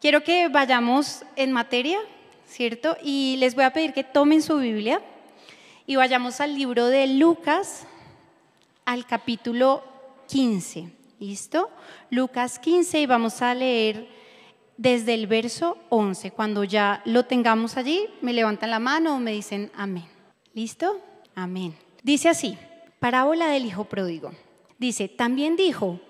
Quiero que vayamos en materia, ¿cierto? Y les voy a pedir que tomen su Biblia y vayamos al libro de Lucas, al capítulo 15. ¿Listo? Lucas 15 y vamos a leer desde el verso 11. Cuando ya lo tengamos allí, me levantan la mano o me dicen amén. ¿Listo? Amén. Dice así, parábola del hijo pródigo. Dice, también dijo,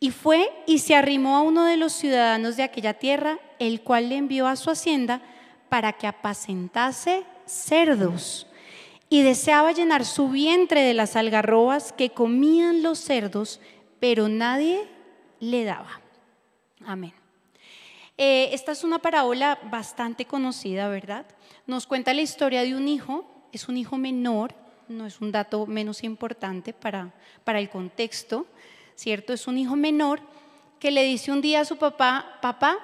Y fue y se arrimó a uno de los ciudadanos de aquella tierra, el cual le envió a su hacienda para que apacentase cerdos y deseaba llenar su vientre de las algarrobas que comían los cerdos, pero nadie le daba. Amén. Eh, esta es una parábola bastante conocida, ¿verdad? Nos cuenta la historia de un hijo, es un hijo menor, no es un dato menos importante para, para el contexto, ¿cierto? Es un hijo menor que le dice un día a su papá, papá,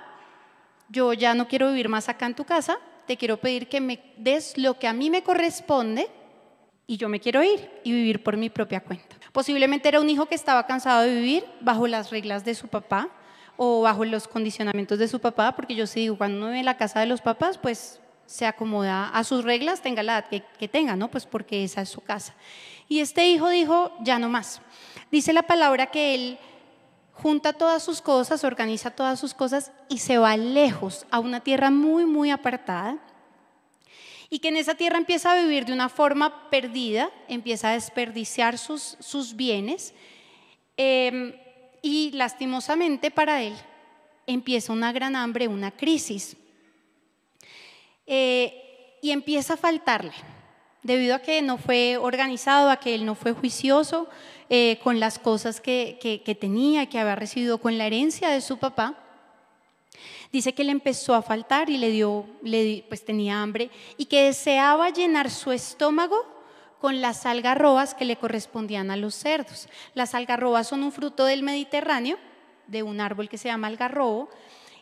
yo ya no quiero vivir más acá en tu casa, te quiero pedir que me des lo que a mí me corresponde y yo me quiero ir y vivir por mi propia cuenta. Posiblemente era un hijo que estaba cansado de vivir bajo las reglas de su papá o bajo los condicionamientos de su papá, porque yo sí digo, cuando uno vive la casa de los papás, pues se acomoda a sus reglas, tenga la edad que tenga, ¿no? Pues porque esa es su casa. Y este hijo dijo, ya no más. Dice la palabra que él junta todas sus cosas, organiza todas sus cosas y se va lejos a una tierra muy, muy apartada. Y que en esa tierra empieza a vivir de una forma perdida, empieza a desperdiciar sus, sus bienes em, y lastimosamente para él empieza una gran hambre, una crisis. Eh, y empieza a faltarle, debido a que no fue organizado, a que él no fue juicioso, eh, con las cosas que, que, tenía, que había recibido con la herencia de su papá. Dice que le empezó a faltar y le dio, le, pues tenía hambre y que deseaba llenar su estómago con las algarrobas que le correspondían a los cerdos. Las algarrobas son un fruto del Mediterráneo, de un árbol que se llama algarrobo,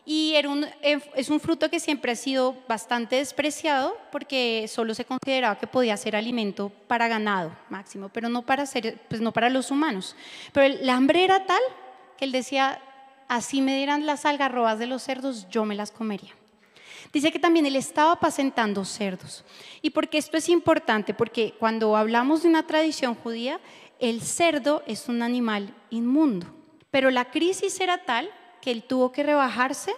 y eh, es un fruto que siempre ha sido bastante despreciado porque solo se consideraba que podía ser alimento para ganado máximo, pero no para, ser, pues no para los humanos. Pero el hambre era tal que él decía, así me dieran las algarrobas de los cerdos, yo me las comería. Dice que también él estaba apacentando cerdos. ¿Y por qué esto es importante? Porque cuando hablamos de una tradición judía, el cerdo es un animal inmundo. Pero la crisis era tal que él tuvo que rebajarse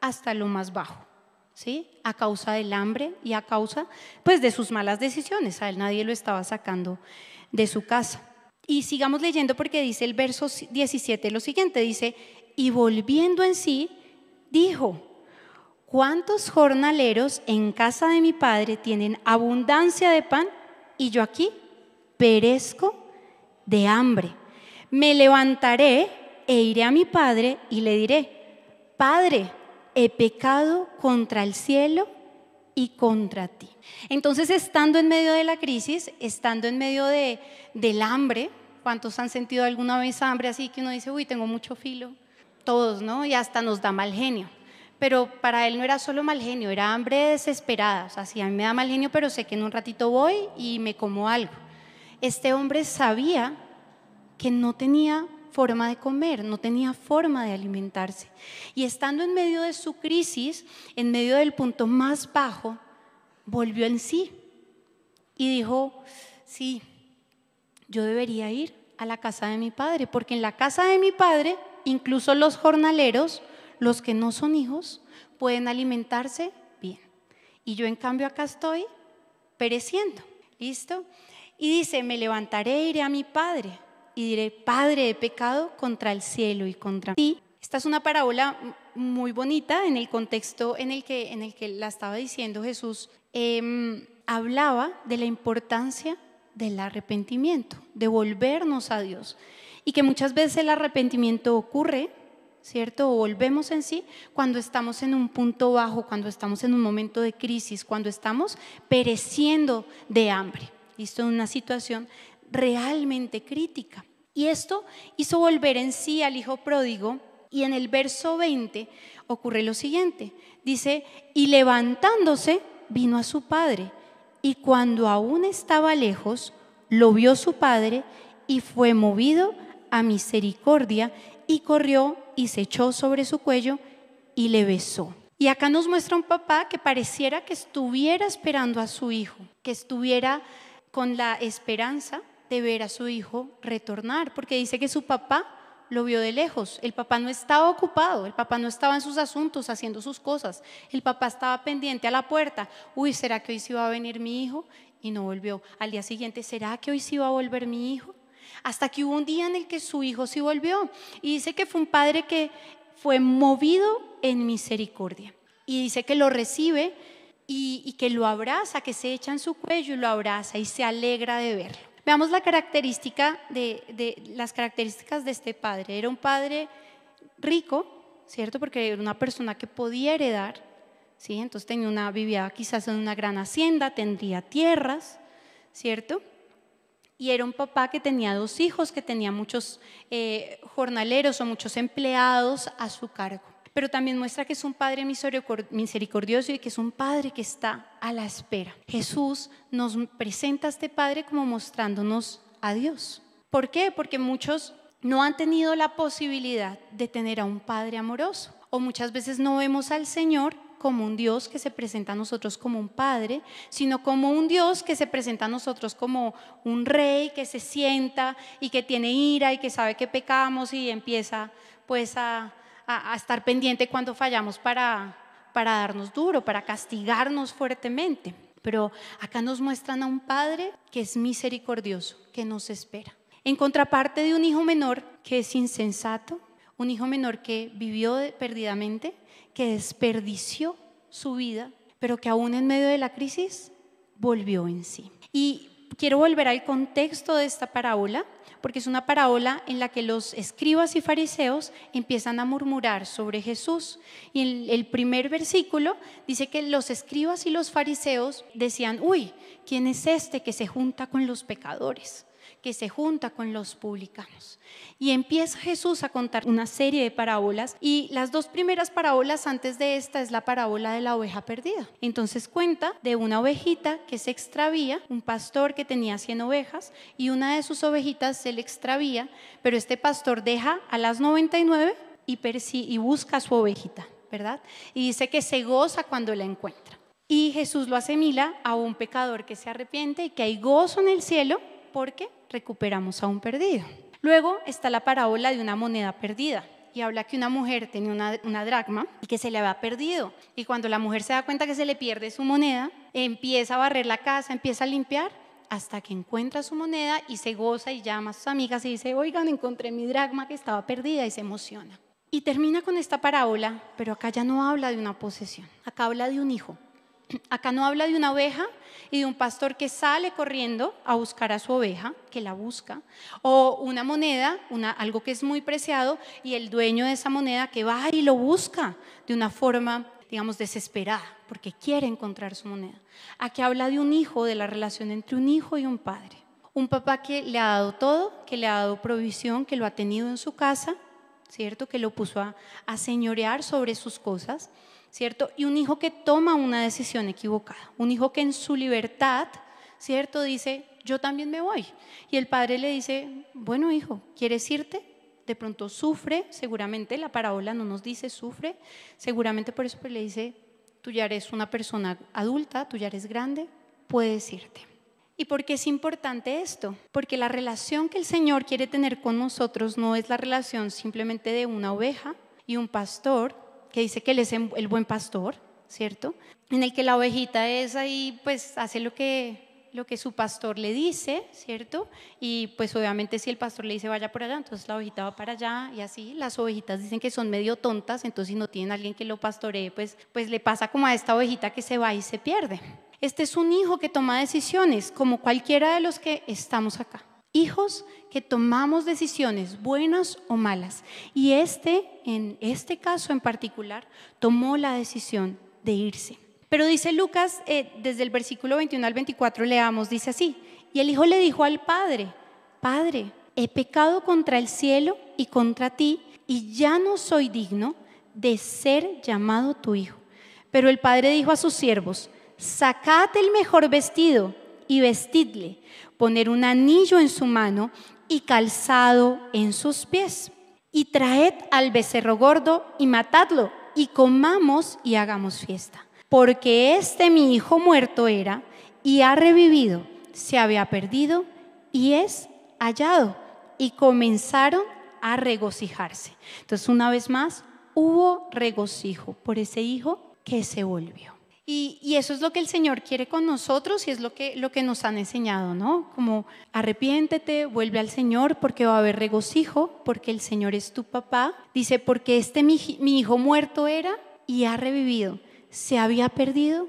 hasta lo más bajo, ¿sí? A causa del hambre y a causa, pues, de sus malas decisiones. A él nadie lo estaba sacando de su casa. Y sigamos leyendo porque dice el verso 17 lo siguiente, dice, y volviendo en sí, dijo, ¿cuántos jornaleros en casa de mi padre tienen abundancia de pan y yo aquí perezco de hambre? Me levantaré e iré a mi padre y le diré, Padre, he pecado contra el cielo y contra ti. Entonces, estando en medio de la crisis, estando en medio de, del hambre, ¿cuántos han sentido alguna vez hambre así que uno dice, uy, tengo mucho filo? Todos, ¿no? Y hasta nos da mal genio. Pero para él no era solo mal genio, era hambre desesperada. O sea, sí, a mí me da mal genio, pero sé que en un ratito voy y me como algo. Este hombre sabía que no tenía forma de comer, no tenía forma de alimentarse. Y estando en medio de su crisis, en medio del punto más bajo, volvió en sí y dijo, sí, yo debería ir a la casa de mi padre, porque en la casa de mi padre, incluso los jornaleros, los que no son hijos, pueden alimentarse bien. Y yo en cambio acá estoy pereciendo. ¿Listo? Y dice, me levantaré e iré a mi padre y diré, Padre, he pecado contra el cielo y contra ti. Esta es una parábola muy bonita en el contexto en el que, en el que la estaba diciendo Jesús. Em, hablaba de la importancia del arrepentimiento, de volvernos a Dios. Y que muchas veces el arrepentimiento ocurre ¿cierto? O volvemos en sí cuando estamos en un punto bajo, cuando estamos en un momento de crisis, cuando estamos pereciendo de hambre. Esto es una situación realmente crítica. Y esto hizo volver en sí al hijo pródigo y en el verso 20 ocurre lo siguiente. Dice, y levantándose vino a su padre y cuando aún estaba lejos, lo vio su padre y fue movido a misericordia y corrió y se echó sobre su cuello y le besó. Y acá nos muestra un papá que pareciera que estuviera esperando a su hijo, que estuviera con la esperanza de ver a su hijo retornar, porque dice que su papá lo vio de lejos. El papá no estaba ocupado, el papá no estaba en sus asuntos haciendo sus cosas. El papá estaba pendiente a la puerta. Uy, ¿será que hoy sí va a venir mi hijo? Y no volvió. Al día siguiente, ¿será que hoy sí va a volver mi hijo? Hasta que hubo un día en el que su hijo sí volvió. Y dice que fue un padre que fue movido en misericordia. Y dice que lo recibe y, y que lo abraza, que se echa en su cuello y lo abraza y se alegra de verlo. Veamos la característica de, las características de este padre. Era un padre rico, ¿cierto? Porque era una persona que podía heredar, ¿sí? Entonces tenía una, vivía quizás en una gran hacienda, tendría tierras, ¿cierto? Y era un papá que tenía dos hijos, que tenía muchos eh, jornaleros o muchos empleados a su cargo pero también muestra que es un Padre misericordioso y que es un Padre que está a la espera. Jesús nos presenta a este Padre como mostrándonos a Dios. ¿Por qué? Porque muchos no han tenido la posibilidad de tener a un Padre amoroso o muchas veces no vemos al Señor como un Dios que se presenta a nosotros como un padre, sino como un Dios que se presenta a nosotros como un rey que se sienta y que tiene ira y que sabe que pecamos y empieza pues a, a, estar pendiente cuando fallamos para, para darnos duro, para castigarnos fuertemente. Pero acá nos muestran a un padre que es misericordioso, que nos espera. En contraparte de un hijo menor que es insensato, un hijo menor que vivió perdidamente, que desperdició su vida, pero que aún en medio de la crisis volvió en sí. Y quiero volver al contexto de esta parábola porque es una parábola en la que los escribas y fariseos empiezan a murmurar sobre Jesús. Y en el primer versículo dice que los escribas y los fariseos decían, uy, ¿quién es este que se junta con los pecadores? Que se junta con los publicanos. Y empieza Jesús a contar una serie de parábolas y las dos primeras parábolas antes de esta es la parábola de la oveja perdida. Entonces cuenta de una ovejita que se extravía, un pastor que tenía 100 ovejas y una de sus ovejitas se le extravía, pero este pastor deja a las 99 y, y busca a su ovejita, ¿verdad? Y dice que se goza cuando la encuentra. Y Jesús lo asimila a un pecador que se arrepiente y que hay gozo en el cielo porque recuperamos a un perdido. Luego está la parábola de una moneda perdida y habla que una mujer tenía una, dracma y que se le había perdido. Y cuando la mujer se da cuenta que se le pierde su moneda, empieza a barrer la casa, empieza a limpiar hasta que encuentra su moneda y se goza y llama a sus amigas y dice, oigan, encontré mi dracma que estaba perdida y se emociona. Y termina con esta parábola, pero acá ya no habla de una posesión, acá habla de un hijo. Acá no habla de una oveja y de un pastor que sale corriendo a buscar a su oveja, que la busca, o una moneda, algo que es muy preciado, y el dueño de esa moneda que va y lo busca de una forma, digamos, desesperada, porque quiere encontrar su moneda. Aquí habla de un hijo, de la relación entre un hijo y un padre. Un papá que le ha dado todo, que le ha dado provisión, que lo ha tenido en su casa, ¿cierto? Que lo puso a, a señorear sobre sus cosas ¿cierto? Y un hijo que toma una decisión equivocada, un hijo que en su libertad, ¿cierto? Dice, yo también me voy. Y el padre le dice, bueno hijo, ¿quieres irte? De pronto sufre, seguramente la parábola no nos dice sufre, seguramente por eso le dice, tú ya eres una persona adulta, tú ya eres grande, puedes irte. ¿Y por qué es importante esto? Porque la relación que el Señor quiere tener con nosotros no es la relación simplemente de una oveja y un pastor, que dice que él es el buen pastor, ¿cierto? En el que la ovejita es ahí, pues hace lo que lo que su pastor le dice, ¿cierto? Y pues obviamente si el pastor le dice vaya por allá, entonces la ovejita va para allá y así. Las ovejitas dicen que son medio tontas, entonces si no tienen alguien que lo pastoree, pues, pues le pasa como a esta ovejita que se va y se pierde. Este es un hijo que toma decisiones, como cualquiera de los que estamos acá. Hijos que tomamos decisiones buenas o malas. Y este, en este caso en particular, tomó la decisión de irse. Pero dice Lucas, eh, desde el versículo 21 al 24 leamos, dice así, y el hijo le dijo al padre, Padre, he pecado contra el cielo y contra ti, y ya no soy digno de ser llamado tu hijo. Pero el padre dijo a sus siervos, sacad el mejor vestido y vestidle, poner un anillo en su mano y calzado en sus pies. Y traed al becerro gordo y matadlo, y comamos y hagamos fiesta. Porque este mi hijo muerto era y ha revivido, se había perdido y es hallado. Y comenzaron a regocijarse. Entonces, una vez más, hubo regocijo por ese hijo que se volvió. Y, eso es lo que el Señor quiere con nosotros y es lo que, nos han enseñado, ¿no? Como arrepiéntete, vuelve al Señor porque va a haber regocijo, porque el Señor es tu papá. Dice, porque este mi, mi hijo muerto era y ha revivido, se había perdido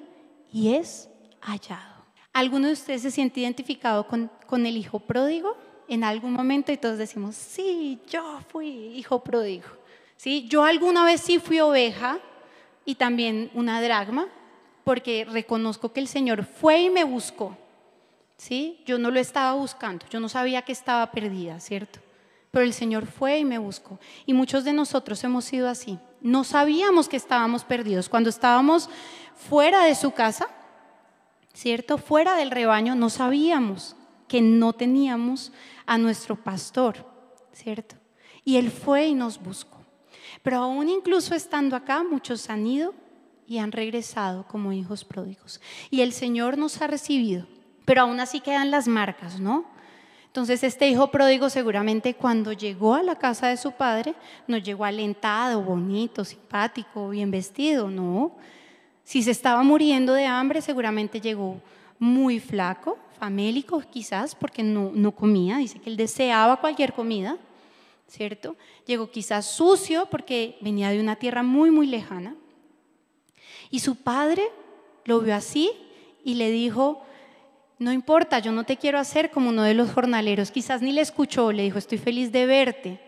y es hallado. ¿Alguno de ustedes se siente identificado con, con el hijo pródigo en algún momento? Y todos decimos, sí, yo fui hijo pródigo. ¿Sí? Yo alguna vez sí fui oveja y también una dragma, porque reconozco que el Señor fue y me buscó. ¿Sí? Yo no lo estaba buscando, yo no sabía que estaba perdida, ¿cierto? Pero el Señor fue y me buscó. Y muchos de nosotros hemos sido así. No sabíamos que estábamos perdidos. Cuando estábamos fuera de su casa, ¿cierto? Fuera del rebaño, no sabíamos que no teníamos a nuestro pastor, ¿cierto? Y Él fue y nos buscó. Pero aún incluso estando acá, muchos han ido y han regresado como hijos pródigos. Y el Señor nos ha recibido, pero aún así quedan las marcas, ¿no? Entonces este hijo pródigo seguramente cuando llegó a la casa de su padre no llegó alentado, bonito, simpático, bien vestido, no. Si se estaba muriendo de hambre seguramente llegó muy flaco, famélico quizás porque no, no comía, dice que él deseaba cualquier comida, ¿cierto? Llegó quizás sucio porque venía de una tierra muy, muy lejana. Y su padre lo vio así y le dijo, no importa, yo no te quiero hacer como uno de los jornaleros. Quizás ni le escuchó, le dijo, estoy feliz de verte.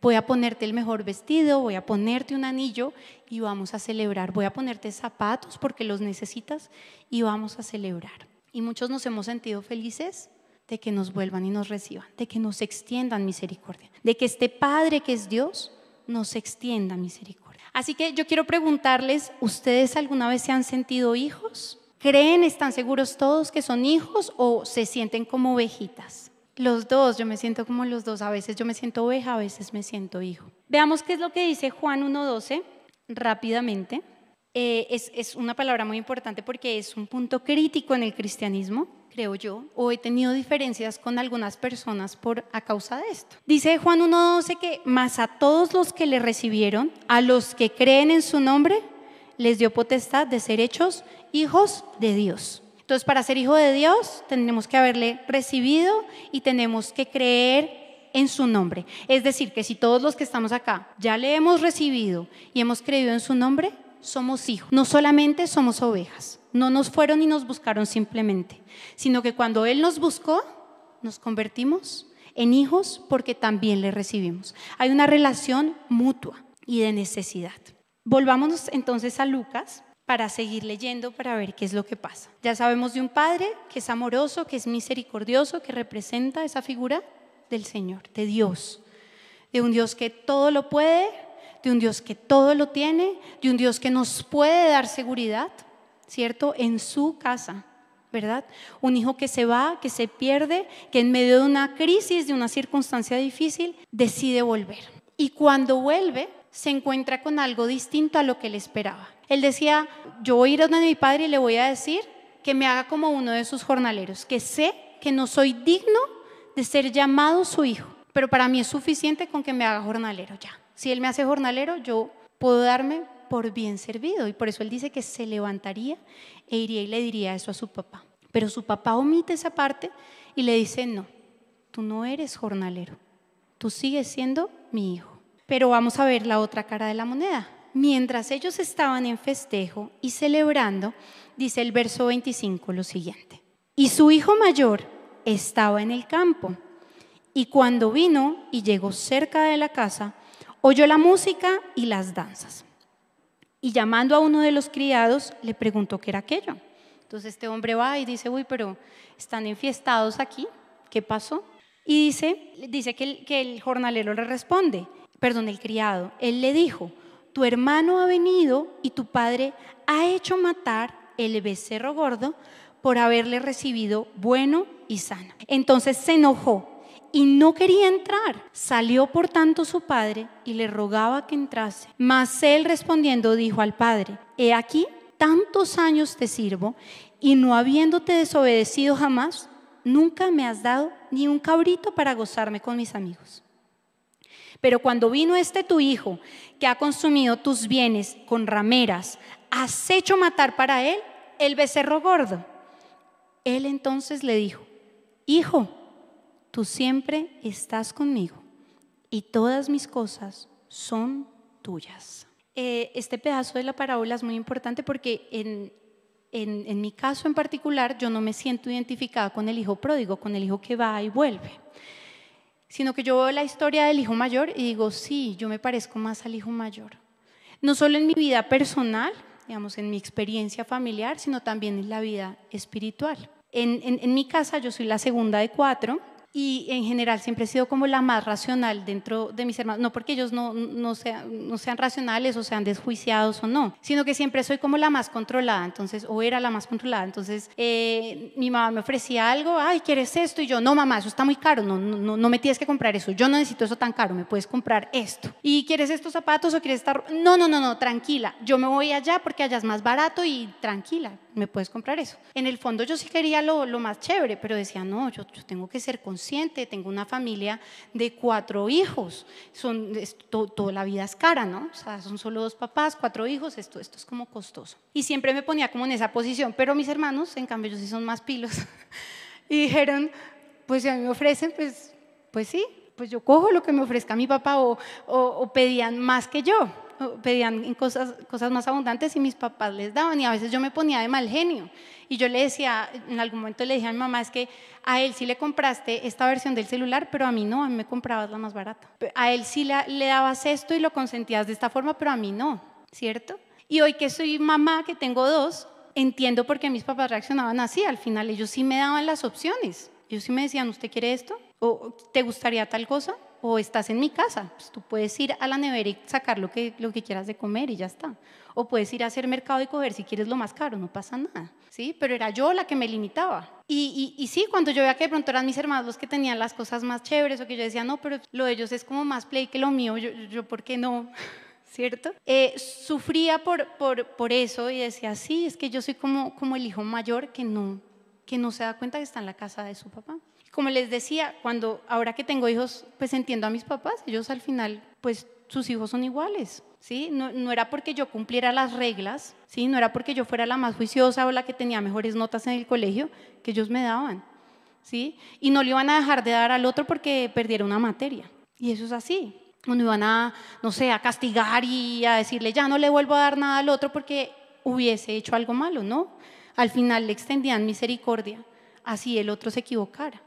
Voy a ponerte el mejor vestido, voy a ponerte un anillo y vamos a celebrar. Voy a ponerte zapatos porque los necesitas y vamos a celebrar. Y muchos nos hemos sentido felices de que nos vuelvan y nos reciban, de que nos extiendan misericordia, de que este Padre que es Dios nos extienda misericordia. Así que yo quiero preguntarles, ¿ustedes alguna vez se han sentido hijos? ¿Creen, están seguros todos que son hijos o se sienten como ovejitas? Los dos, yo me siento como los dos. A veces yo me siento oveja, a veces me siento hijo. Veamos qué es lo que dice Juan 1.12 rápidamente. Eh, es, es una palabra muy importante porque es un punto crítico en el cristianismo creo yo, o he tenido diferencias con algunas personas por a causa de esto. Dice Juan 1.12 que más a todos los que le recibieron, a los que creen en su nombre, les dio potestad de ser hechos hijos de Dios. Entonces, para ser hijo de Dios, tenemos que haberle recibido y tenemos que creer en su nombre. Es decir, que si todos los que estamos acá ya le hemos recibido y hemos creído en su nombre, somos hijos. No solamente somos ovejas. No nos fueron y nos buscaron simplemente, sino que cuando Él nos buscó, nos convertimos en hijos porque también le recibimos. Hay una relación mutua y de necesidad. Volvámonos entonces a Lucas para seguir leyendo para ver qué es lo que pasa. Ya sabemos de un Padre que es amoroso, que es misericordioso, que representa esa figura del Señor, de Dios, de un Dios que todo lo puede, de un Dios que todo lo tiene, de un Dios que nos puede dar seguridad, ¿cierto? En su casa, ¿verdad? Un hijo que se va, que se pierde, que en medio de una crisis, de una circunstancia difícil, decide volver. Y cuando vuelve, se encuentra con algo distinto a lo que él esperaba. Él decía, yo voy a ir a donde mi padre y le voy a decir que me haga como uno de sus jornaleros, que sé que no soy digno de ser llamado su hijo, pero para mí es suficiente con que me haga jornalero ya. Si él me hace jornalero, yo puedo darme por bien servido. Y por eso él dice que se levantaría e iría y le diría eso a su papá. Pero su papá omite esa parte y le dice, no, tú no eres jornalero, tú sigues siendo mi hijo. Pero vamos a ver la otra cara de la moneda. Mientras ellos estaban en festejo y celebrando, dice el verso 25 lo siguiente. Y su hijo mayor estaba en el campo. Y cuando vino y llegó cerca de la casa, oyó la música y las danzas. Y llamando a uno de los criados, le preguntó qué era aquello. Entonces este hombre va y dice, uy, pero están enfiestados aquí, ¿qué pasó? Y dice, dice que el, que el jornalero le responde, perdón, el criado, él le dijo, tu hermano ha venido y tu padre ha hecho matar el becerro gordo por haberle recibido bueno y sano. Entonces se enojó y no quería entrar. Salió por tanto su padre y le rogaba que entrase. Mas él respondiendo dijo al padre, he aquí, tantos años te sirvo y no habiéndote desobedecido jamás, nunca me has dado ni un cabrito para gozarme con mis amigos. Pero cuando vino este tu hijo, que ha consumido tus bienes con rameras, has hecho matar para él el becerro gordo. Él entonces le dijo, hijo, tú siempre estás conmigo y todas mis cosas son tuyas. Eh, este pedazo de la parábola es muy importante porque en, en, mi caso en particular yo no me siento identificada con el hijo pródigo, con el hijo que va y vuelve, sino que yo veo la historia del hijo mayor y digo, sí, yo me parezco más al hijo mayor. No solo en mi vida personal, digamos, en mi experiencia familiar, sino también en la vida espiritual. en mi casa yo soy la segunda de cuatro y en general siempre he sido como la más racional dentro de mis hermanos, no porque ellos no, no, sean, no sean racionales o sean desjuiciados o no, sino que siempre soy como la más controlada, entonces, o era la más controlada, entonces eh, mi mamá me ofrecía algo, ay, ¿quieres esto? Y yo, no mamá, eso está muy caro, no, no, no me tienes que comprar eso, yo no necesito eso tan caro, me puedes comprar esto. ¿Y quieres estos zapatos o quieres estar? No, no, no, no, tranquila, yo me voy allá porque allá es más barato y tranquila, me puedes comprar eso. En el fondo yo sí quería lo, lo más chévere, pero decía, no, yo, yo tengo que ser consciente, tengo una familia de cuatro hijos, son, toda la vida es cara, ¿no? O sea, son solo dos papás, cuatro hijos, esto, esto es como costoso. Y siempre me ponía como en esa posición, pero mis hermanos, en cambio, ellos sí son más pilos. y dijeron, pues si a mí me ofrecen, pues, pues sí, pues yo cojo lo que me ofrezca mi papá o, o pedían más que yo pedían cosas, cosas más abundantes y mis papás les daban y a veces yo me ponía de mal genio. Y yo le decía, en algún momento le dije a mi mamá, es que a él sí le compraste esta versión del celular, pero a mí no, a mí me comprabas la más barata. A él sí le, le dabas esto y lo consentías de esta forma, pero a mí no, ¿cierto? Y hoy que soy mamá, que tengo dos, entiendo por qué mis papás reaccionaban así. Al final ellos sí me daban las opciones. Ellos sí me decían, ¿usted quiere esto? ¿O te gustaría tal cosa? O estás en mi casa, pues tú puedes ir a la nevera y sacar lo que, lo que quieras de comer y ya está. O puedes ir a hacer mercado y coger si quieres lo más caro, no pasa nada. ¿sí? Pero era yo la que me limitaba. Y, y, sí, cuando yo veía que de pronto eran mis hermanos los que tenían las cosas más chéveres o que yo decía, no, pero lo de ellos es como más play que lo mío, yo, yo ¿por qué no? ¿Cierto? Eh, sufría por, por, por eso y decía, sí, es que yo soy como, como el hijo mayor que no, que no se da cuenta que está en la casa de su papá. Como les decía, cuando ahora que tengo hijos, pues entiendo a mis papás, ellos al final, pues sus hijos son iguales, ¿sí? No, no, era porque yo cumpliera las reglas, ¿sí? No era porque yo fuera la más juiciosa o la que tenía mejores notas en el colegio que ellos me daban, ¿sí? Y no le iban a dejar de dar al otro porque perdiera una materia. Y eso es así. No iban a, no sé, a castigar y a decirle, ya no le vuelvo a dar nada al otro porque hubiese hecho algo malo, ¿no? Al final le extendían misericordia, así el otro se equivocara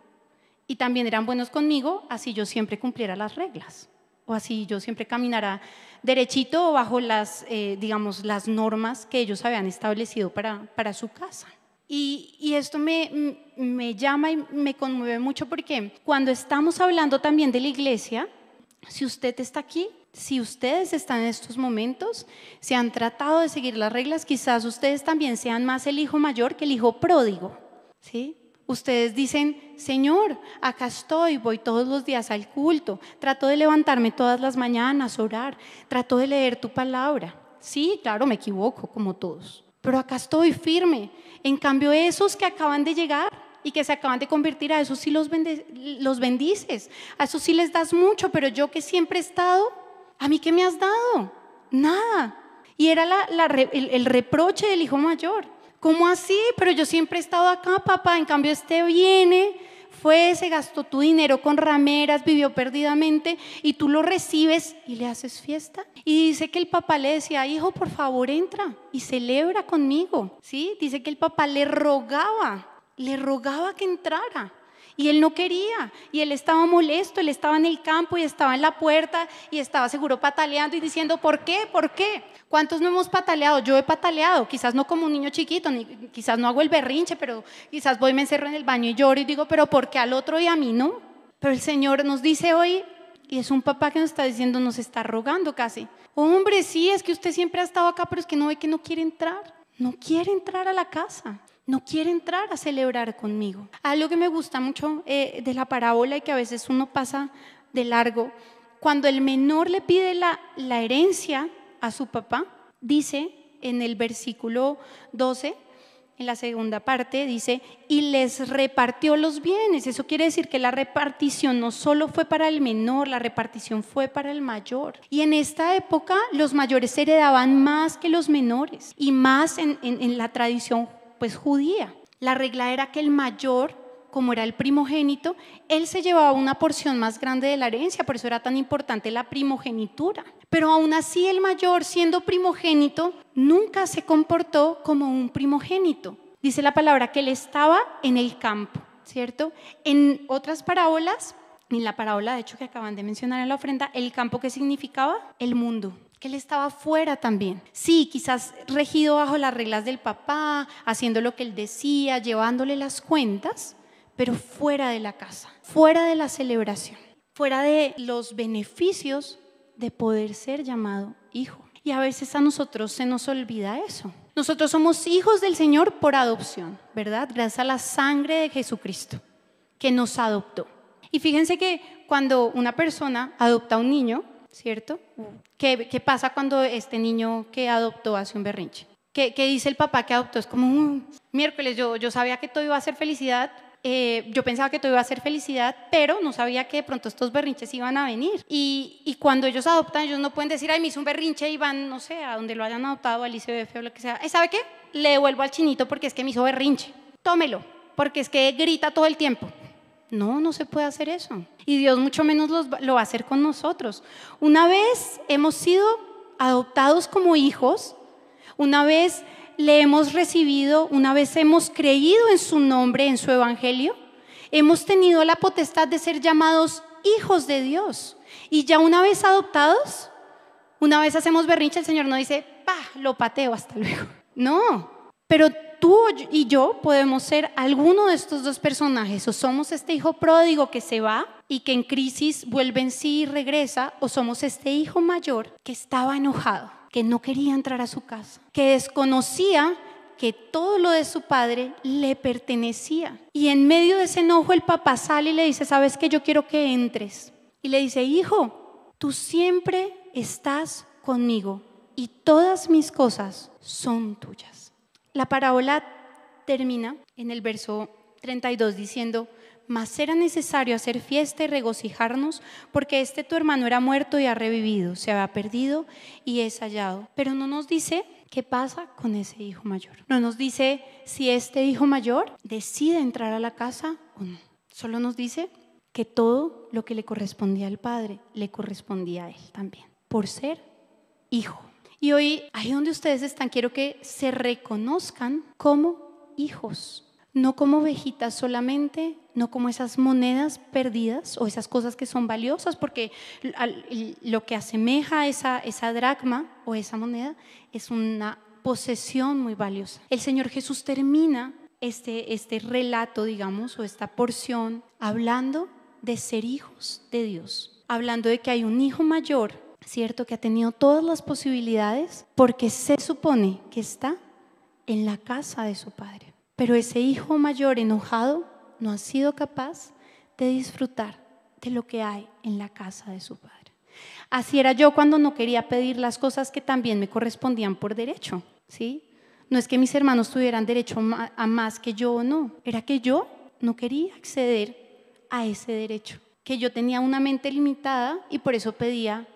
y también eran buenos conmigo, así yo siempre cumpliera las reglas, o así yo siempre caminara derechito bajo las, eh, digamos, las normas que ellos habían establecido para, para su casa. Y, y, esto me, me llama y me conmueve mucho porque cuando estamos hablando también de la iglesia, si usted está aquí, si ustedes están en estos momentos, si han tratado de seguir las reglas, quizás ustedes también sean más el hijo mayor que el hijo pródigo, ¿sí? Ustedes dicen, Señor, acá estoy, voy todos los días al culto, trato de levantarme todas las mañanas, orar, trato de leer tu palabra. Sí, claro, me equivoco como todos, pero acá estoy firme. En cambio, esos que acaban de llegar y que se acaban de convertir, a esos sí los, bendices, a esos sí les das mucho, pero yo que siempre he estado, ¿a mí qué me has dado? Nada. Y era el reproche del hijo mayor. ¿Cómo así? Pero yo siempre he estado acá, papá. En cambio, este viene, fue, se gastó tu dinero con rameras, vivió perdidamente y tú lo recibes y le haces fiesta. Y dice que el papá le decía, hijo, por favor, entra y celebra conmigo. ¿Sí? Dice que el papá le rogaba, le rogaba que entrara. Y él no quería, y él estaba molesto, él estaba en el campo y estaba en la puerta y estaba seguro pataleando y diciendo, ¿por qué? ¿Por qué? ¿Cuántos no hemos pataleado? Yo he pataleado, quizás no como un niño chiquito, ni, quizás no hago el berrinche, pero quizás voy, me encerro en el baño y lloro y digo, pero ¿por qué al otro y a mí no? Pero el Señor nos dice hoy, y es un papá que nos está diciendo, nos está rogando casi, hombre, sí, es que usted siempre ha estado acá, pero es que no ve que no quiere entrar, no quiere entrar a la casa no quiere entrar a celebrar conmigo. Algo que me gusta mucho eh, de la parábola y que a veces uno pasa de largo, cuando el menor le pide la, herencia a su papá, dice en el versículo 12, en la segunda parte, dice, y les repartió los bienes. Eso quiere decir que la repartición no solo fue para el menor, la repartición fue para el mayor. Y en esta época los mayores heredaban más que los menores y más en, en la tradición pues judía. La regla era que el mayor, como era el primogénito, él se llevaba una porción más grande de la herencia, por eso era tan importante la primogenitura. Pero aún así el mayor, siendo primogénito, nunca se comportó como un primogénito. Dice la palabra que él estaba en el campo, ¿cierto? En otras parábolas, en la parábola de hecho que acaban de mencionar en la ofrenda, el campo que significaba el mundo que él estaba fuera también. Sí, quizás regido bajo las reglas del papá, haciendo lo que él decía, llevándole las cuentas, pero fuera de la casa, fuera de la celebración, fuera de los beneficios de poder ser llamado hijo. Y a veces a nosotros se nos olvida eso. Nosotros somos hijos del Señor por adopción, ¿verdad? Gracias a la sangre de Jesucristo que nos adoptó. Y fíjense que cuando una persona adopta a un niño, ¿cierto? ¿Qué, ¿Qué, pasa cuando este niño que adoptó hace un berrinche? ¿Qué, qué dice el papá que adoptó? Es como, un miércoles yo, yo sabía que todo iba a ser felicidad, eh, yo pensaba que todo iba a ser felicidad, pero no sabía que de pronto estos berrinches iban a venir. Y, y, cuando ellos adoptan, ellos no pueden decir, ay, me hizo un berrinche y van, no sé, a donde lo hayan adoptado, al ICBF o lo que sea. ¿Sabe qué? Le devuelvo al chinito porque es que me hizo berrinche. Tómelo, porque es que grita todo el tiempo. No, no se puede hacer eso. Y Dios mucho menos lo va a hacer con nosotros. Una vez hemos sido adoptados como hijos, una vez le hemos recibido, una vez hemos creído en su nombre, en su evangelio, hemos tenido la potestad de ser llamados hijos de Dios. Y ya una vez adoptados, una vez hacemos berrinche, el Señor no dice, pa, lo pateo, hasta luego. No, pero tú y yo podemos ser alguno de estos dos personajes. O somos este hijo pródigo que se va y que en crisis vuelve en sí y regresa, o somos este hijo mayor que estaba enojado, que no quería entrar a su casa, que desconocía que todo lo de su padre le pertenecía. Y en medio de ese enojo el papá sale y le dice, sabes que yo quiero que entres. Y le dice, hijo, tú siempre estás conmigo y todas mis cosas son tuyas. La parábola termina en el verso 32 diciendo, mas era necesario hacer fiesta y regocijarnos porque este tu hermano era muerto y ha revivido, se había perdido y es hallado. Pero no nos dice qué pasa con ese hijo mayor. No nos dice si este hijo mayor decide entrar a la casa o no. Solo nos dice que todo lo que le correspondía al padre le correspondía a él también, por ser hijo. Y hoy, ahí donde ustedes están, quiero que se reconozcan como hijos, no como ovejitas solamente, no como esas monedas perdidas o esas cosas que son valiosas, porque lo que asemeja esa, esa dracma o esa moneda es una posesión muy valiosa. El Señor Jesús termina este, este relato, digamos, o esta porción hablando de ser hijos de Dios, hablando de que hay un hijo mayor ¿cierto? Que ha tenido todas las posibilidades porque se supone que está en la casa de su padre. Pero ese hijo mayor enojado no ha sido capaz de disfrutar de lo que hay en la casa de su padre. Así era yo cuando no quería pedir las cosas que también me correspondían por derecho, ¿sí? No es que mis hermanos tuvieran derecho a más que yo o no, era que yo no quería acceder a ese derecho, que yo tenía una mente limitada y por eso pedía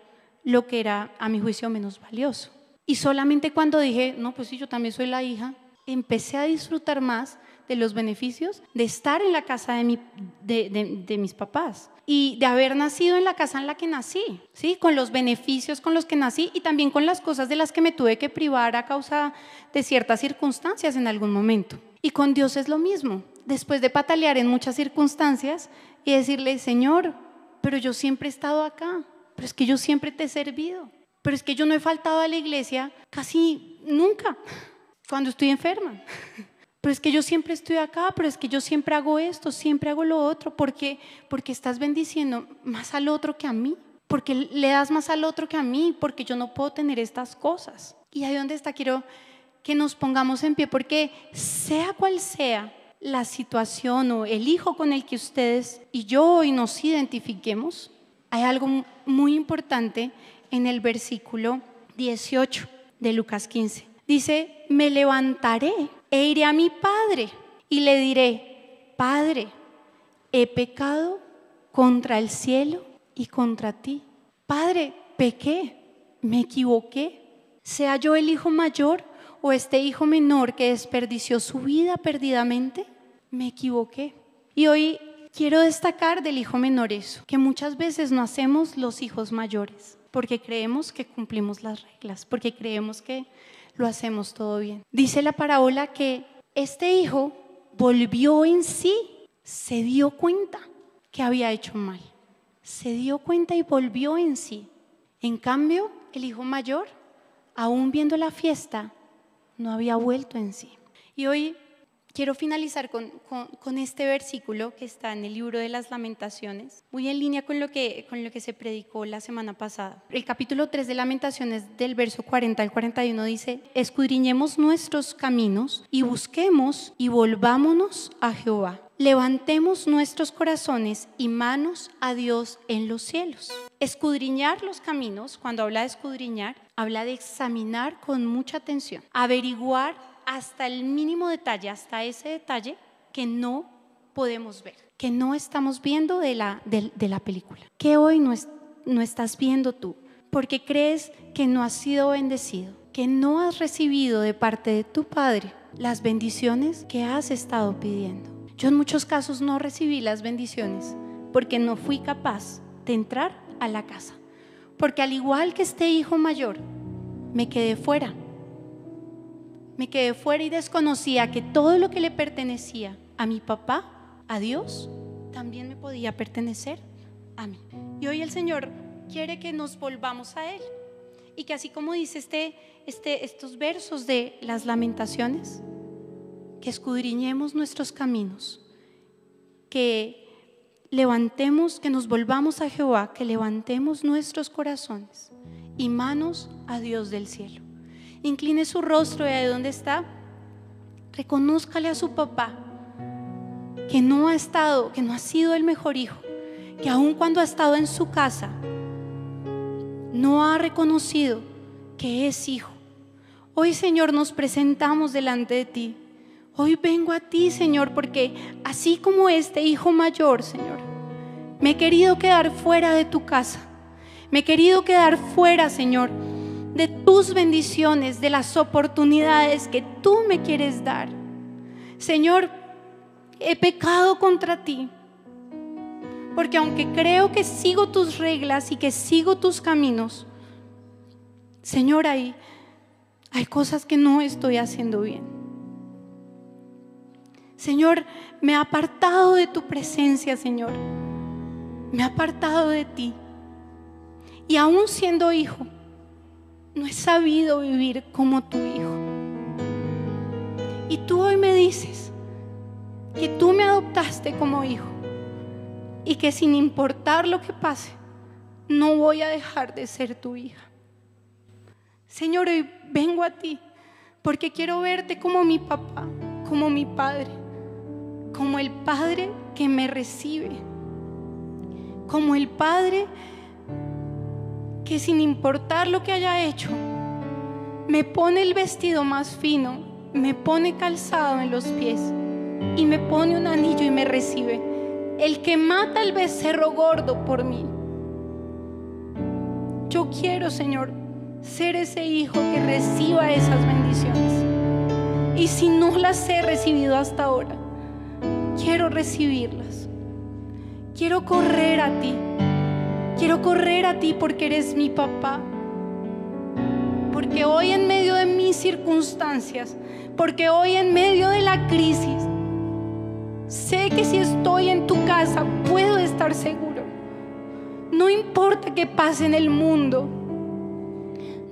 lo que era a mi juicio menos valioso. Y solamente cuando dije, no, pues sí, yo también soy la hija, empecé a disfrutar más de los beneficios de estar en la casa de, de, mis papás y de haber nacido en la casa en la que nací, ¿sí? con los beneficios con los que nací y también con las cosas de las que me tuve que privar a causa de ciertas circunstancias en algún momento. Y con Dios es lo mismo. después de patalear en muchas circunstancias y decirle, Señor, pero yo siempre he estado acá, pero es que yo siempre te he servido, pero es que yo no he faltado a la iglesia casi nunca cuando estoy enferma. Pero es que yo siempre estoy acá, pero es que yo siempre hago esto, siempre hago lo otro, porque porque estás bendiciendo más al otro que a mí, porque le das más al otro que a mí, porque yo no puedo tener estas cosas. Y ahí donde está quiero que nos pongamos en pie, porque sea cual sea la situación o el hijo con el que ustedes y yo hoy nos identifiquemos, hay algo muy importante en el versículo 18 de Lucas 15. Dice, me levantaré e iré a mi padre y le diré, Padre, he pecado contra el cielo y contra ti. Padre, pequé, me equivoqué. Sea yo el hijo mayor o este hijo menor que desperdició su vida perdidamente, me equivoqué. Y hoy quiero destacar del hijo menor eso, que muchas veces no hacemos los hijos mayores, porque creemos que cumplimos las reglas, porque creemos que lo hacemos todo bien. Dice la parábola que este hijo volvió en sí, se dio cuenta que había hecho mal, se dio cuenta y volvió en sí. En cambio, el hijo mayor, aún viendo la fiesta, no había vuelto en sí. Y hoy Quiero finalizar con, este versículo que está en el libro de las lamentaciones, muy en línea con lo, que, con lo que se predicó la semana pasada. El capítulo 3 de lamentaciones del verso 40 al 41 dice, escudriñemos nuestros caminos y busquemos y volvámonos a Jehová. Levantemos nuestros corazones y manos a Dios en los cielos. Escudriñar los caminos, cuando habla de escudriñar, habla de examinar con mucha atención, averiguar hasta el mínimo detalle, hasta ese detalle que no podemos ver, que no estamos viendo de la, de, la película, que hoy no, no estás viendo tú, porque crees que no has sido bendecido, que no has recibido de parte de tu Padre las bendiciones que has estado pidiendo. Yo en muchos casos no recibí las bendiciones porque no fui capaz de entrar a la casa, porque al igual que este hijo mayor, me quedé fuera me quedé fuera y desconocía que todo lo que le pertenecía a mi papá, a Dios, también me podía pertenecer a mí. Y hoy el Señor quiere que nos volvamos a Él. Y que así como dice este, este, estos versos de las lamentaciones, que escudriñemos nuestros caminos, que levantemos, que nos volvamos a Jehová, que levantemos nuestros corazones y manos a Dios del cielo incline su rostro y ahí donde está, reconózcale a su papá que no ha estado, que no ha sido el mejor hijo, que aun cuando ha estado en su casa, no ha reconocido que es hijo. Hoy, Señor, nos presentamos delante de ti. Hoy vengo a ti, Señor, porque así como este hijo mayor, Señor, me he querido quedar fuera de tu casa. Me he querido quedar fuera, Señor, de tus bendiciones, de las oportunidades que tú me quieres dar. Señor, he pecado contra ti, porque aunque creo que sigo tus reglas y que sigo tus caminos, Señor, hay, hay cosas que no estoy haciendo bien. Señor, me ha apartado de tu presencia, Señor. Me ha apartado de ti. Y aún siendo hijo, no he sabido vivir como tu hijo. Y tú hoy me dices que tú me adoptaste como hijo y que sin importar lo que pase, no voy a dejar de ser tu hija. Señor, hoy vengo a ti porque quiero verte como mi papá, como mi padre, como el padre que me recibe, como el padre que sin importar lo que haya hecho, me pone el vestido más fino, me pone calzado en los pies y me pone un anillo y me recibe. El que mata el becerro gordo por mí. Yo quiero, Señor, ser ese hijo que reciba esas bendiciones. Y si no las he recibido hasta ahora, quiero recibirlas. Quiero correr a ti. Quiero correr a ti porque eres mi papá. Porque hoy en medio de mis circunstancias, porque hoy en medio de la crisis, sé que si estoy en tu casa puedo estar seguro. No importa qué pase en el mundo.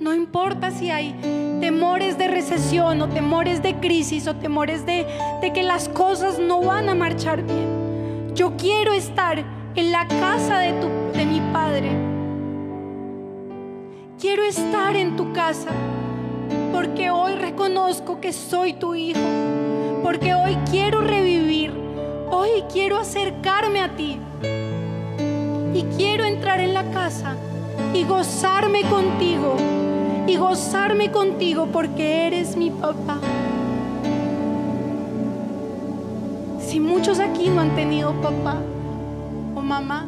No importa si hay temores de recesión o temores de crisis o temores de, de que las cosas no van a marchar bien. Yo quiero estar en la casa de, tu, de mi Padre. Quiero estar en tu casa porque hoy reconozco que soy tu hijo, porque hoy quiero revivir, hoy quiero acercarme a ti y quiero entrar en la casa y gozarme contigo y gozarme contigo porque eres mi papá. Si muchos aquí no han tenido papá mamá,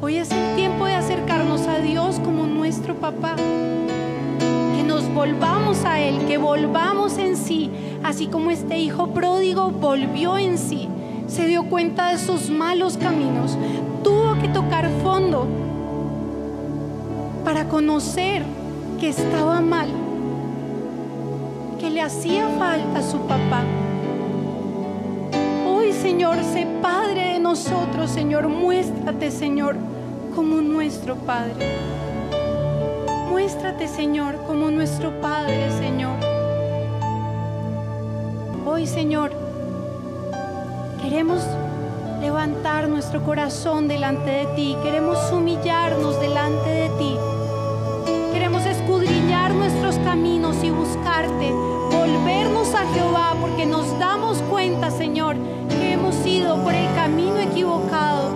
hoy es el tiempo de acercarnos a Dios como nuestro papá. Que nos volvamos a Él, que volvamos en sí, así como este hijo pródigo volvió en sí, se dio cuenta de sus malos caminos, tuvo que tocar fondo para conocer que estaba mal, que le hacía falta a su papá. Hoy, Señor, de nosotros, Señor. Muéstrate, Señor, como nuestro Padre. Muéstrate, Señor, como nuestro Padre, Señor. Hoy, Señor, queremos levantar nuestro corazón delante de ti, queremos humillarnos delante de ti nuestros caminos y buscarte, volvernos a Jehová, porque nos damos cuenta, Señor, por el camino equivocado,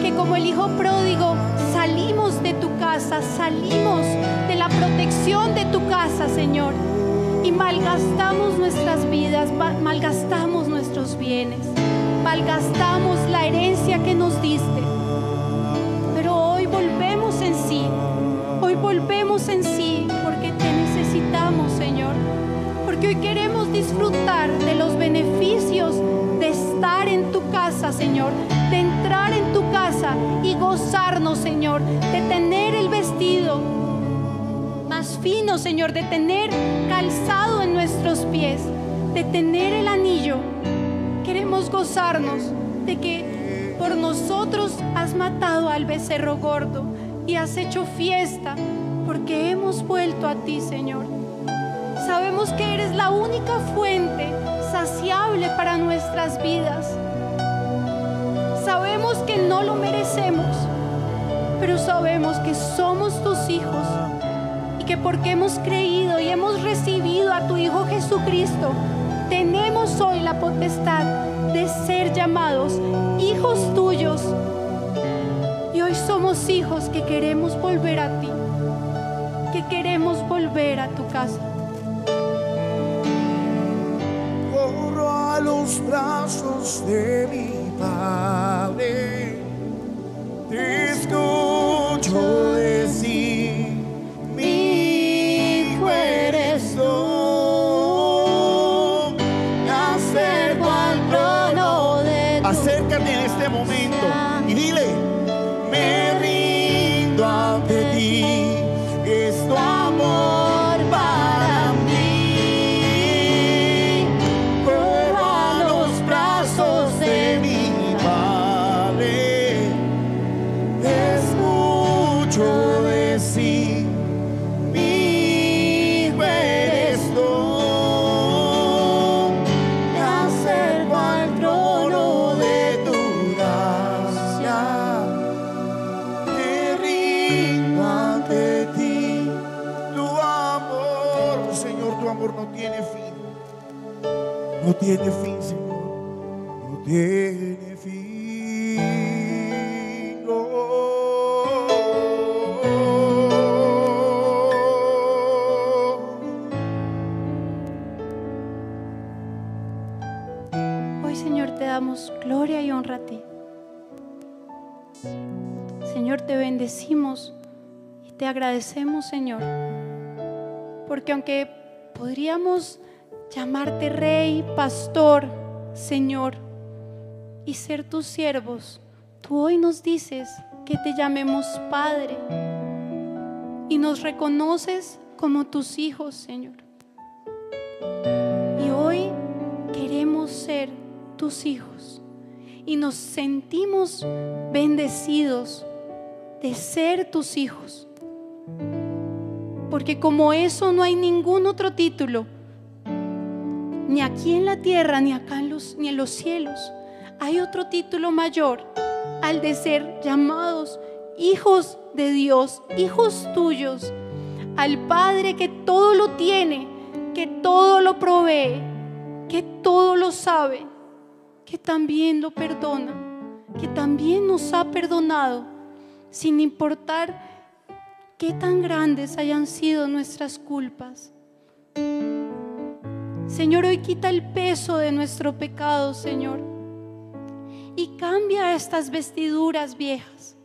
que como el Hijo pródigo salimos de tu casa, salimos de la protección de tu casa, Señor, y malgastamos nuestras vidas, malgastamos nuestros bienes, malgastamos la herencia que nos diste. Pero hoy volvemos en sí Hoy volvemos en sí porque te necesitamos, Señor. Porque hoy queremos disfrutar De entrar en tu casa y gozarnos, Señor. De tener el vestido más fino, Señor. De tener calzado en nuestros pies. De tener el anillo. Queremos gozarnos de que por nosotros has matado al becerro gordo y has hecho fiesta porque hemos vuelto a ti, Señor. Sabemos que eres la única fuente saciable para nuestras vidas. Sabemos que no lo merecemos, pero sabemos que somos tus hijos y que porque hemos creído y hemos recibido a tu Hijo Jesucristo, tenemos hoy la potestad de ser llamados hijos tuyos hoy somos hijos que queremos volver a ti, que queremos volver a tu casa. Corro a los brazos de mi Padre, escucho decir, mi hijo de Acércate este y te agradecemos, Señor, porque aunque podríamos llamarte rey, pastor, Señor, y ser tus siervos. Tú hoy nos dices que te llamemos Padre y nos reconoces como tus hijos, Señor. Y hoy queremos ser tus hijos y nos sentimos bendecidos de ser tus hijos. Porque como eso no hay ningún otro título, ni aquí en la tierra, ni acá en los, ni en los cielos, hay otro título mayor al de ser llamados hijos de Dios, hijos tuyos, al Padre que todo lo tiene, que todo lo provee, que todo lo sabe, que también lo perdona, que también nos ha perdonado, sin importar qué tan grandes hayan sido nuestras culpas. Señor, hoy quita el peso de nuestro pecado, Señor, y cambia estas vestiduras viejas.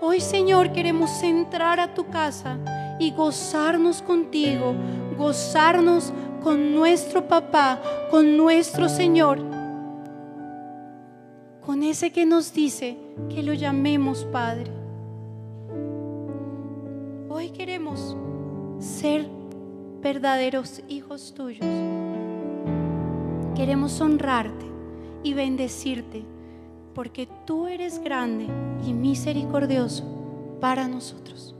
Hoy, Señor, queremos entrar a tu casa y gozarnos contigo, gozarnos con nuestro papá, con nuestro Señor, con ese que nos dice que lo llamemos Padre. Hoy queremos ser verdaderos hijos tuyos. Queremos honrarte y bendecirte porque tú eres grande y misericordioso para nosotros.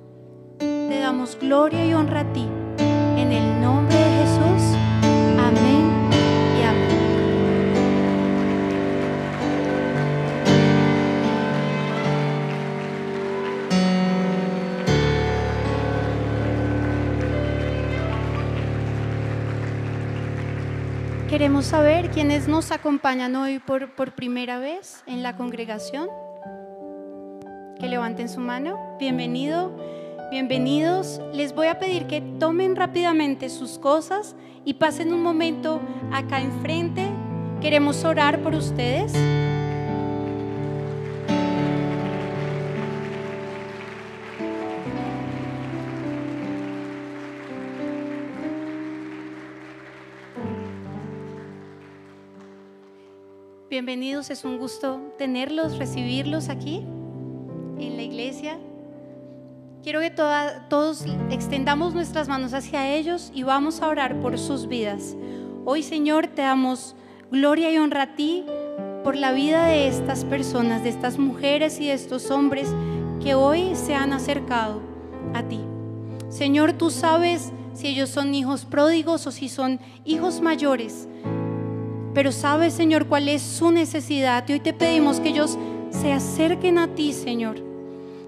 Te damos gloria y honra a ti. En el nombre Queremos saber quiénes nos acompañan hoy por, por primera vez en la congregación. Que levanten su mano. Bienvenido, bienvenidos. Les voy a pedir que tomen rápidamente sus cosas y pasen un momento acá enfrente. Queremos orar por ustedes. Bienvenidos, es un gusto tenerlos, recibirlos aquí en la iglesia. Quiero que todos extendamos nuestras manos hacia ellos y vamos a orar por sus vidas. Hoy, Señor, te damos gloria y honra a ti por la vida de estas personas, de estas mujeres y de estos hombres que hoy se han acercado a ti. Señor, tú sabes si ellos son hijos pródigos o si son hijos mayores. Pero sabes, Señor, cuál es su necesidad. Y hoy te pedimos que ellos se acerquen a ti, Señor.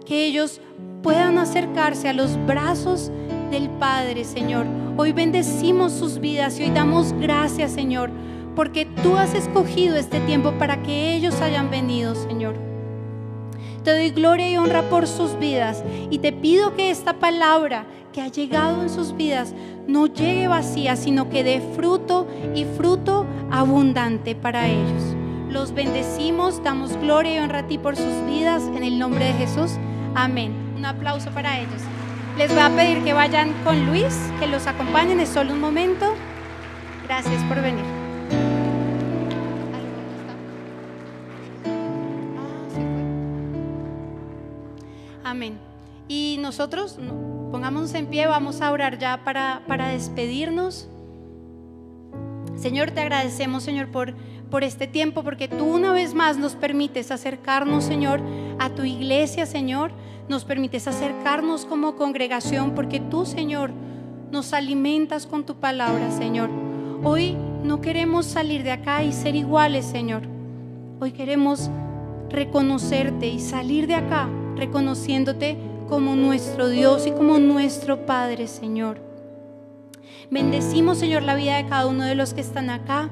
Que ellos puedan acercarse a los brazos del Padre, Señor. Hoy bendecimos sus vidas y hoy damos gracias, Señor, porque tú has escogido este tiempo para que ellos hayan venido, Señor. Te doy gloria y honra por sus vidas y te pido que esta palabra que ha llegado en sus vidas no llegue vacía, sino que dé fruto y fruto abundante para ellos. Los bendecimos, damos gloria y honra a ti por sus vidas en el nombre de Jesús. Amén. Un aplauso para ellos. Les voy a pedir que vayan con Luis, que los acompañen, es solo un momento. Gracias por venir. Amén. Y nosotros no, pongámonos en pie, vamos a orar ya para, para despedirnos. Señor, te agradecemos, Señor, por, por este tiempo, porque tú una vez más nos permites acercarnos, Señor, a tu iglesia, Señor. Nos permites acercarnos como congregación, porque tú, Señor, nos alimentas con tu palabra, Señor. Hoy no queremos salir de acá y ser iguales, Señor. Hoy queremos reconocerte y salir de acá reconociéndote como nuestro Dios y como nuestro Padre, Señor. Bendecimos, Señor, la vida de cada uno de los que están acá.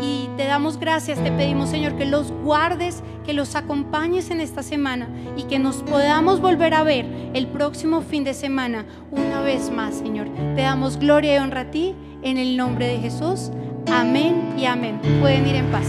Y te damos gracias, te pedimos, Señor, que los guardes, que los acompañes en esta semana y que nos podamos volver a ver el próximo fin de semana una vez más, Señor. Te damos gloria y honra a ti en el nombre de Jesús. Amén y amén. Pueden ir en paz.